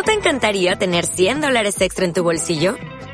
¿No te encantaría tener 100 dólares extra en tu bolsillo?